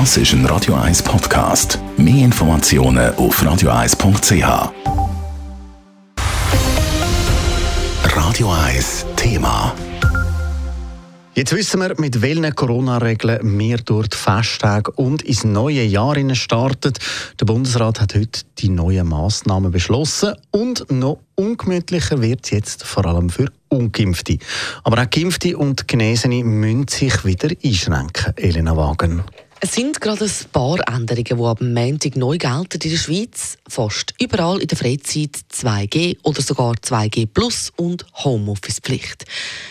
Das ist ein Radio 1 Podcast. Mehr Informationen auf radio1.ch. Radio 1 Thema. Jetzt wissen wir, mit welchen Corona-Regeln wir durch die Festtage und ins neue Jahr starten. Der Bundesrat hat heute die neuen Massnahmen beschlossen und noch ungemütlicher wird es jetzt vor allem für Ungeimpfte. Aber auch Geimpfte und Genesene müssen sich wieder einschränken. Elena Wagen. Es sind gerade ein paar Änderungen, die ab Montag neu gelten in der Schweiz. Fast überall in der Freizeit 2G oder sogar 2G Plus und Homeoffice-Pflicht.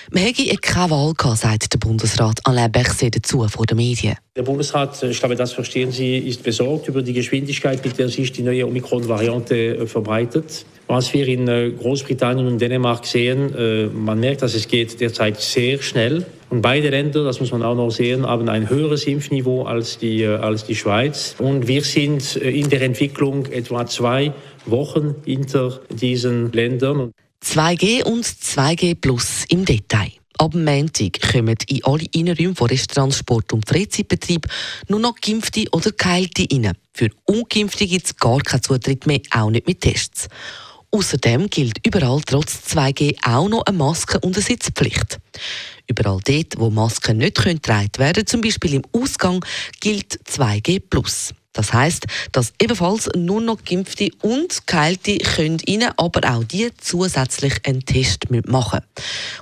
Man hätte keine Wahl gehabt, sagt der Bundesrat Alain Berset dazu vor den Medien. Der Bundesrat, ich glaube, das verstehen Sie, ist besorgt über die Geschwindigkeit, mit der sich die neue Omikron-Variante äh, verbreitet. Was wir in äh, Großbritannien und Dänemark sehen, äh, man merkt, dass es geht derzeit sehr schnell. Und beide Länder, das muss man auch noch sehen, haben ein höheres Impfniveau als die, als die Schweiz. Und wir sind in der Entwicklung etwa zwei Wochen hinter diesen Ländern. 2G und 2G Plus im Detail. Ab Montag kommen in alle Innenräume von Restaurants, Sport- und Freizeitbetrieb nur noch Geimpfte oder Geheilte rein. Für Ungeimpfte gibt es gar keinen Zutritt mehr, auch nicht mit Tests. Außerdem gilt überall trotz 2G auch noch eine Maske und eine Sitzpflicht. Überall dort, wo Masken nicht getragen werden können, zum Beispiel im Ausgang, gilt 2G+. Das heißt, dass ebenfalls nur noch Geimpfte und Geheilte können rein, aber auch die zusätzlich einen Test machen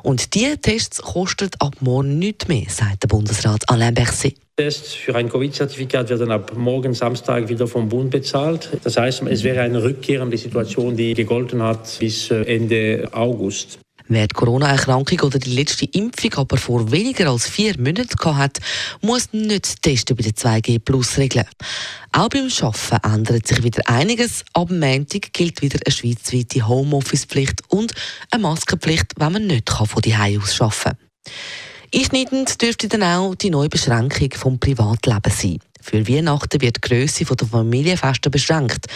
Und diese Tests kosten ab morgen nichts mehr, sagt der Bundesrat Alain Berset. Tests für ein Covid-Zertifikat werden ab morgen Samstag wieder vom Bund bezahlt. Das heißt, es wäre eine Rückkehr an die Situation, die gegolten hat bis äh, Ende August. Wer die Corona-Erkrankung oder die letzte Impfung aber vor weniger als vier Monaten hat, muss nicht testen bei den 2G-Plus-Regeln. Auch beim Arbeiten ändert sich wieder einiges. Ab Montag gilt wieder eine schweizweite Homeoffice-Pflicht und eine Maskenpflicht, wenn man nicht von die aus arbeiten kann. Einschneidend dürfte dann auch die neue Beschränkung vom Privatleben sein. Für Weihnachten wird die Grösse der Familienfeste beschränkt.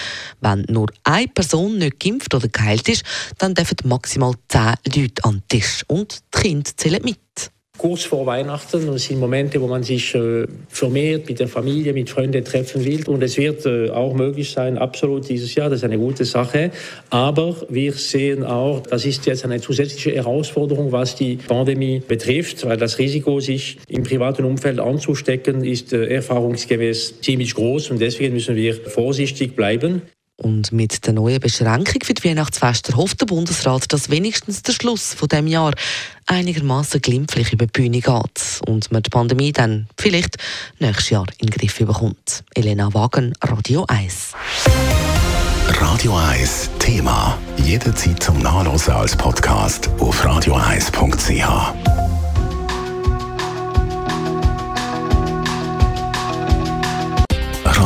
Wenn nur eine Person nicht geimpft oder geheilt ist, dann dürfen maximal zehn Leute an den Tisch. Und die Kinder zählen mit kurz vor Weihnachten und es sind Momente, wo man sich äh, vermehrt mit der Familie, mit Freunden treffen will. Und es wird äh, auch möglich sein, absolut dieses Jahr, das ist eine gute Sache. Aber wir sehen auch, das ist jetzt eine zusätzliche Herausforderung, was die Pandemie betrifft, weil das Risiko, sich im privaten Umfeld anzustecken, ist äh, erfahrungsgemäß ziemlich groß und deswegen müssen wir vorsichtig bleiben. Und mit der neuen Beschränkung für die Weihnachtsfeste hofft der Bundesrat, dass wenigstens der Schluss von dem Jahr einigermaßen glimpflich über die Bühne geht und man die Pandemie dann vielleicht nächstes Jahr in den Griff bekommt. Elena Wagen, Radio 1. Radio 1 Thema. Jederzeit zum Nachlesen als Podcast auf radio1.ch.